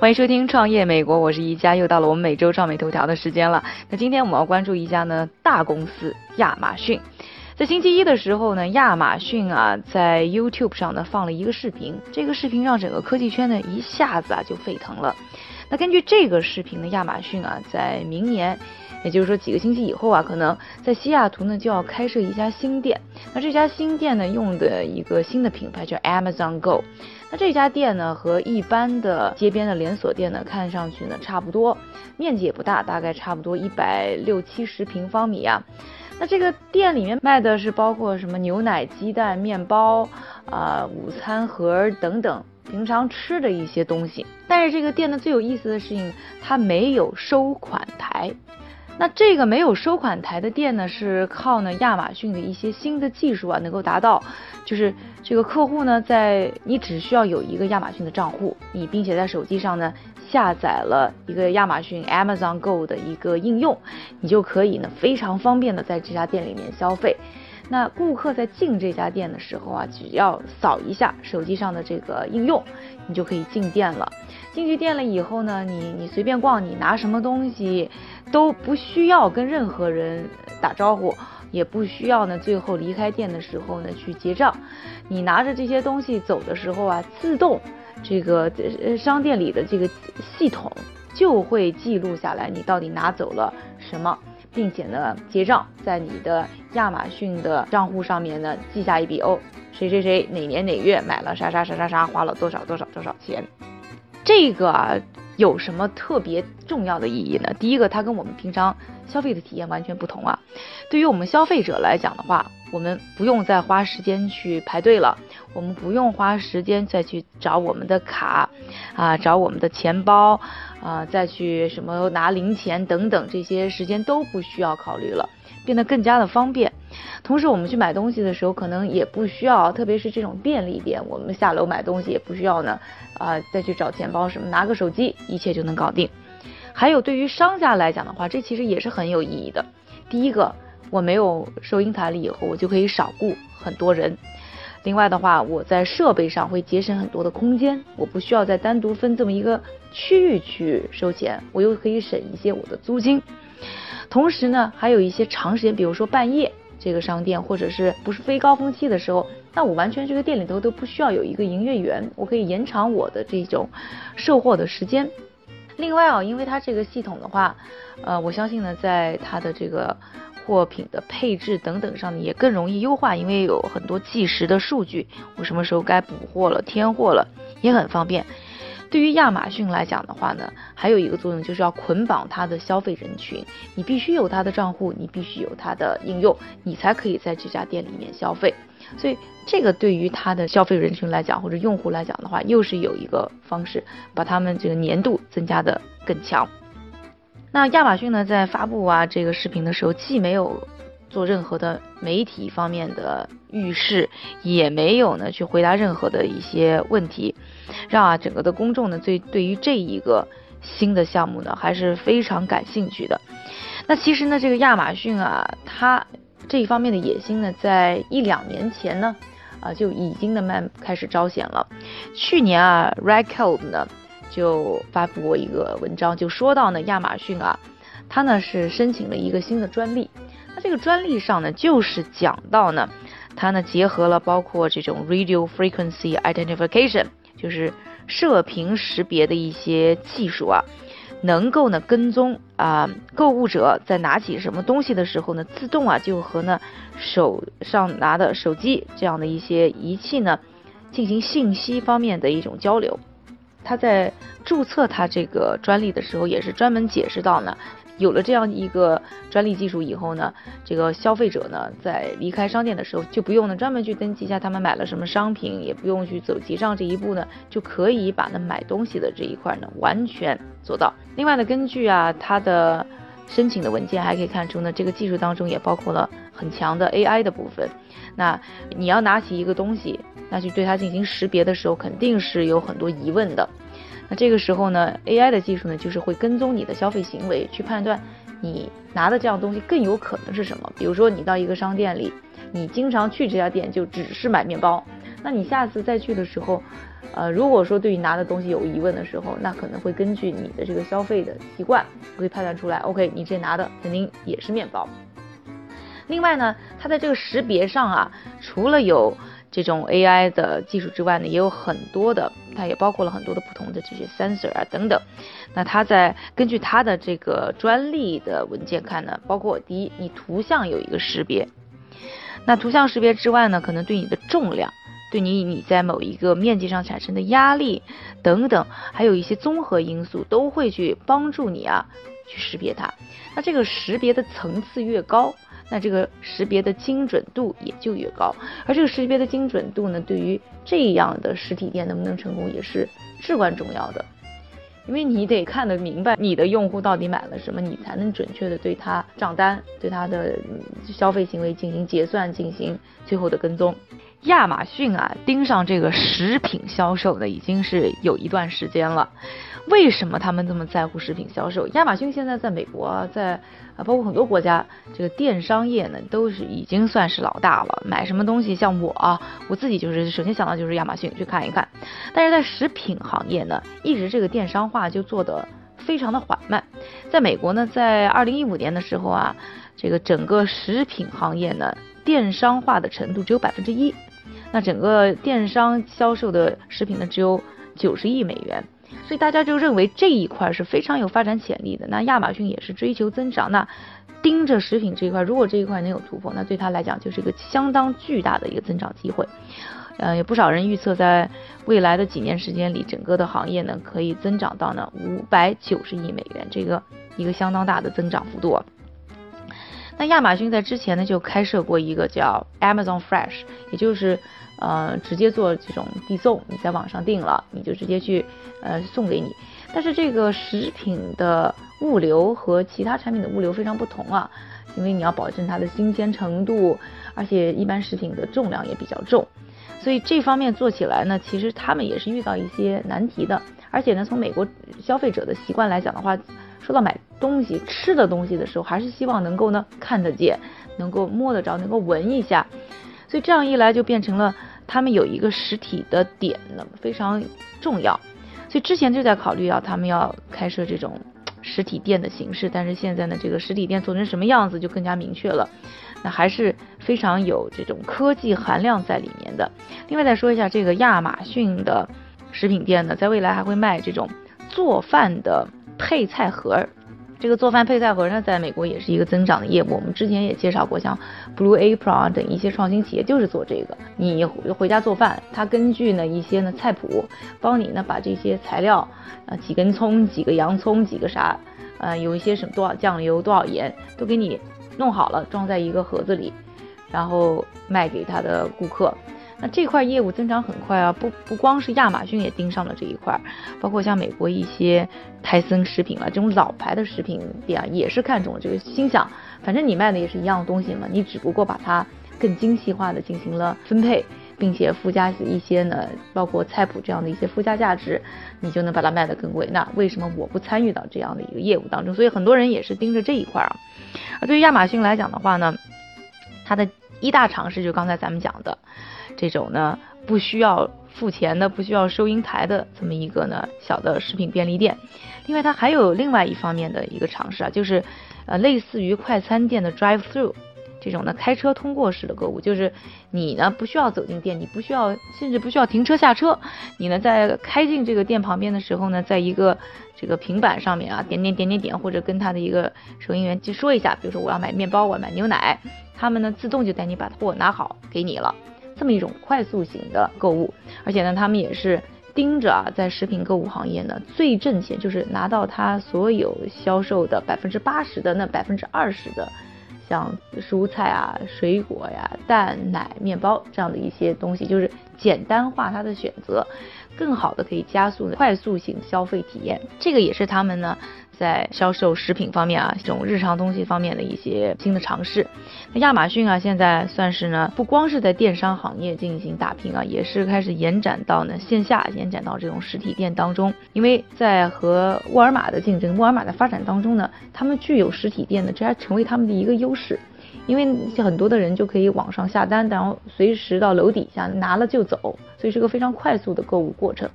欢迎收听创业美国，我是宜家，又到了我们每周创美头条的时间了。那今天我们要关注一家呢大公司亚马逊。在星期一的时候呢，亚马逊啊在 YouTube 上呢放了一个视频，这个视频让整个科技圈呢一下子啊就沸腾了。那根据这个视频呢，亚马逊啊在明年，也就是说几个星期以后啊，可能在西雅图呢就要开设一家新店。那这家新店呢用的一个新的品牌叫 Amazon Go。那这家店呢和一般的街边的连锁店呢看上去呢差不多，面积也不大，大概差不多一百六七十平方米啊。那这个店里面卖的是包括什么牛奶、鸡蛋、面包啊、午餐盒等等平常吃的一些东西。但是这个店呢最有意思的事情，它没有收款台。那这个没有收款台的店呢，是靠呢亚马逊的一些新的技术啊，能够达到，就是这个客户呢，在你只需要有一个亚马逊的账户，你并且在手机上呢下载了一个亚马逊 Amazon Go 的一个应用，你就可以呢非常方便的在这家店里面消费。那顾客在进这家店的时候啊，只要扫一下手机上的这个应用，你就可以进店了。进去店了以后呢，你你随便逛，你拿什么东西都不需要跟任何人打招呼，也不需要呢最后离开店的时候呢去结账。你拿着这些东西走的时候啊，自动这个呃商店里的这个系统就会记录下来你到底拿走了什么。并且呢，结账在你的亚马逊的账户上面呢记下一笔哦，谁谁谁哪年哪月买了啥啥啥啥啥，花了多少多少多少钱。这个啊有什么特别重要的意义呢？第一个，它跟我们平常消费的体验完全不同啊。对于我们消费者来讲的话，我们不用再花时间去排队了，我们不用花时间再去找我们的卡啊，找我们的钱包啊，再去什么拿零钱等等，这些时间都不需要考虑了，变得更加的方便。同时，我们去买东西的时候，可能也不需要，特别是这种便利店，我们下楼买东西也不需要呢，啊，再去找钱包什么，拿个手机，一切就能搞定。还有，对于商家来讲的话，这其实也是很有意义的。第一个，我没有收银台了以后，我就可以少雇很多人。另外的话，我在设备上会节省很多的空间，我不需要再单独分这么一个区域去收钱，我又可以省一些我的租金。同时呢，还有一些长时间，比如说半夜。这个商店或者是不是非高峰期的时候，那我完全这个店里头都不需要有一个营业员，我可以延长我的这种售货的时间。另外啊，因为它这个系统的话，呃，我相信呢，在它的这个货品的配置等等上呢，也更容易优化，因为有很多计时的数据，我什么时候该补货了、添货了，也很方便。对于亚马逊来讲的话呢，还有一个作用就是要捆绑它的消费人群，你必须有它的账户，你必须有它的应用，你才可以在这家店里面消费。所以这个对于它的消费人群来讲，或者用户来讲的话，又是有一个方式把他们这个粘度增加的更强。那亚马逊呢，在发布啊这个视频的时候，既没有做任何的媒体方面的预示，也没有呢去回答任何的一些问题。让啊整个的公众呢，对对于这一个新的项目呢，还是非常感兴趣的。那其实呢，这个亚马逊啊，它这一方面的野心呢，在一两年前呢，啊就已经的慢开始彰显了。去年啊 r e c o d 呢就发布过一个文章，就说到呢，亚马逊啊，它呢是申请了一个新的专利。那这个专利上呢，就是讲到呢，它呢结合了包括这种 radio frequency identification。就是射频识别的一些技术啊，能够呢跟踪啊购物者在拿起什么东西的时候呢，自动啊就和呢手上拿的手机这样的一些仪器呢进行信息方面的一种交流。他在注册他这个专利的时候，也是专门解释到呢。有了这样一个专利技术以后呢，这个消费者呢在离开商店的时候就不用呢专门去登记一下他们买了什么商品，也不用去走结账这一步呢，就可以把呢买东西的这一块呢完全做到。另外呢，根据啊它的申请的文件还可以看出呢，这个技术当中也包括了很强的 AI 的部分。那你要拿起一个东西，那去对它进行识别的时候，肯定是有很多疑问的。那这个时候呢，AI 的技术呢，就是会跟踪你的消费行为，去判断你拿的这样东西更有可能是什么。比如说，你到一个商店里，你经常去这家店就只是买面包，那你下次再去的时候，呃，如果说对于拿的东西有疑问的时候，那可能会根据你的这个消费的习惯，会判断出来，OK，你这拿的肯定也是面包。另外呢，它在这个识别上啊，除了有这种 AI 的技术之外呢，也有很多的，它也包括了很多的不同的这些 sensor 啊等等。那它在根据它的这个专利的文件看呢，包括第一，你图像有一个识别。那图像识别之外呢，可能对你的重量，对你你在某一个面积上产生的压力等等，还有一些综合因素都会去帮助你啊去识别它。那这个识别的层次越高。那这个识别的精准度也就越高，而这个识别的精准度呢，对于这样的实体店能不能成功也是至关重要的，因为你得看得明白你的用户到底买了什么，你才能准确的对他账单、对他的消费行为进行结算、进行最后的跟踪。亚马逊啊，盯上这个食品销售呢，已经是有一段时间了。为什么他们这么在乎食品销售？亚马逊现在在美国，在包括很多国家，这个电商业呢，都是已经算是老大了。买什么东西，像我啊，我自己就是首先想到就是亚马逊去看一看。但是在食品行业呢，一直这个电商化就做得非常的缓慢。在美国呢，在二零一五年的时候啊，这个整个食品行业呢，电商化的程度只有百分之一。那整个电商销售的食品呢，只有九十亿美元。所以大家就认为这一块是非常有发展潜力的。那亚马逊也是追求增长，那盯着食品这一块，如果这一块能有突破，那对他来讲就是一个相当巨大的一个增长机会。呃，有不少人预测，在未来的几年时间里，整个的行业呢可以增长到呢五百九十亿美元，这个一个相当大的增长幅度。那亚马逊在之前呢就开设过一个叫 Amazon Fresh，也就是。呃，直接做这种递送，你在网上订了，你就直接去呃送给你。但是这个食品的物流和其他产品的物流非常不同啊，因为你要保证它的新鲜程度，而且一般食品的重量也比较重，所以这方面做起来呢，其实他们也是遇到一些难题的。而且呢，从美国消费者的习惯来讲的话，说到买东西、吃的东西的时候，还是希望能够呢看得见，能够摸得着，能够闻一下。所以这样一来就变成了。他们有一个实体的点呢，非常重要，所以之前就在考虑啊，他们要开设这种实体店的形式，但是现在呢，这个实体店做成什么样子就更加明确了，那还是非常有这种科技含量在里面的。另外再说一下这个亚马逊的食品店呢，在未来还会卖这种做饭的配菜盒。这个做饭配菜盒呢，在美国也是一个增长的业务。我们之前也介绍过，像 Blue Apron 等一些创新企业就是做这个。你回家做饭，它根据呢一些呢菜谱，帮你呢把这些材料，啊几根葱、几个洋葱、几个啥，呃有一些什么多少酱油、多少盐，都给你弄好了，装在一个盒子里，然后卖给他的顾客。那这块业务增长很快啊，不不光是亚马逊也盯上了这一块，包括像美国一些泰森食品啊这种老牌的食品店啊，也是看中了这个，心想反正你卖的也是一样东西嘛，你只不过把它更精细化的进行了分配，并且附加一些呢，包括菜谱这样的一些附加价值，你就能把它卖得更贵。那为什么我不参与到这样的一个业务当中？所以很多人也是盯着这一块啊。而对于亚马逊来讲的话呢，它的一大尝试就刚才咱们讲的。这种呢不需要付钱的、不需要收银台的这么一个呢小的食品便利店。另外，它还有另外一方面的一个尝试啊，就是呃类似于快餐店的 drive through 这种呢开车通过式的购物，就是你呢不需要走进店，你不需要甚至不需要停车下车，你呢在开进这个店旁边的时候呢，在一个这个平板上面啊点点点点点，或者跟他的一个收银员去说一下，比如说我要买面包，我要买牛奶，他们呢自动就带你把货拿好给你了。这么一种快速型的购物，而且呢，他们也是盯着啊，在食品购物行业呢最挣钱，就是拿到他所有销售的百分之八十的那百分之二十的，像蔬菜啊、水果呀、蛋奶、面包这样的一些东西，就是简单化它的选择，更好的可以加速快速型消费体验。这个也是他们呢。在销售食品方面啊，这种日常东西方面的一些新的尝试。那亚马逊啊，现在算是呢，不光是在电商行业进行打拼啊，也是开始延展到呢线下，延展到这种实体店当中。因为在和沃尔玛的竞争，沃尔玛的发展当中呢，他们具有实体店呢，这还成为他们的一个优势。因为很多的人就可以网上下单，然后随时到楼底下拿了就走，所以是个非常快速的购物过程。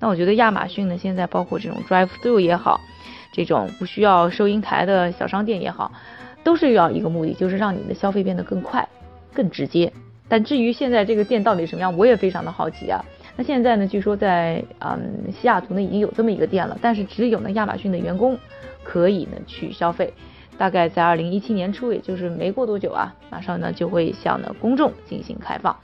那我觉得亚马逊呢，现在包括这种 drive through 也好，这种不需要收银台的小商店也好，都是要一个目的，就是让你的消费变得更快、更直接。但至于现在这个店到底什么样，我也非常的好奇啊。那现在呢，据说在嗯西雅图呢已经有这么一个店了，但是只有呢亚马逊的员工可以呢去消费。大概在二零一七年初，也就是没过多久啊，马上呢就会向呢公众进行开放。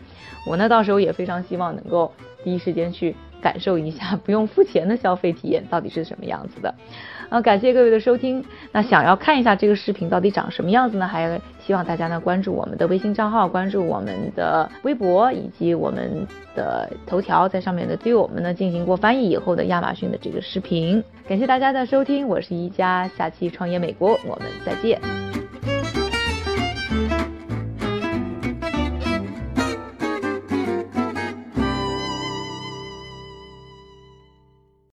我呢到时候也非常希望能够第一时间去。感受一下 不用付钱的消费体验到底是什么样子的，啊，感谢各位的收听。那想要看一下这个视频到底长什么样子呢？还希望大家呢关注我们的微信账号，关注我们的微博以及我们的头条，在上面的对我们呢进行过翻译以后的亚马逊的这个视频。感谢大家的收听，我是一加，下期创业美国，我们再见。